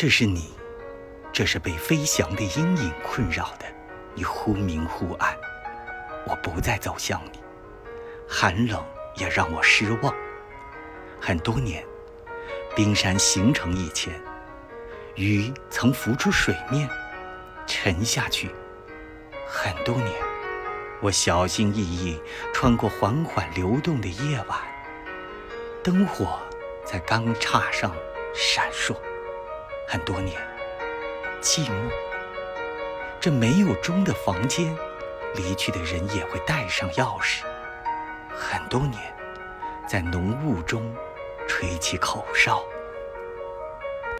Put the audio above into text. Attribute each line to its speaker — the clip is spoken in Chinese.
Speaker 1: 这是你，这是被飞翔的阴影困扰的，你忽明忽暗。我不再走向你，寒冷也让我失望。很多年，冰山形成以前，鱼曾浮出水面，沉下去。很多年，我小心翼翼穿过缓缓流动的夜晚，灯火在钢叉上闪烁。很多年，寂寞，这没有钟的房间。离去的人也会带上钥匙。很多年，在浓雾中吹起口哨。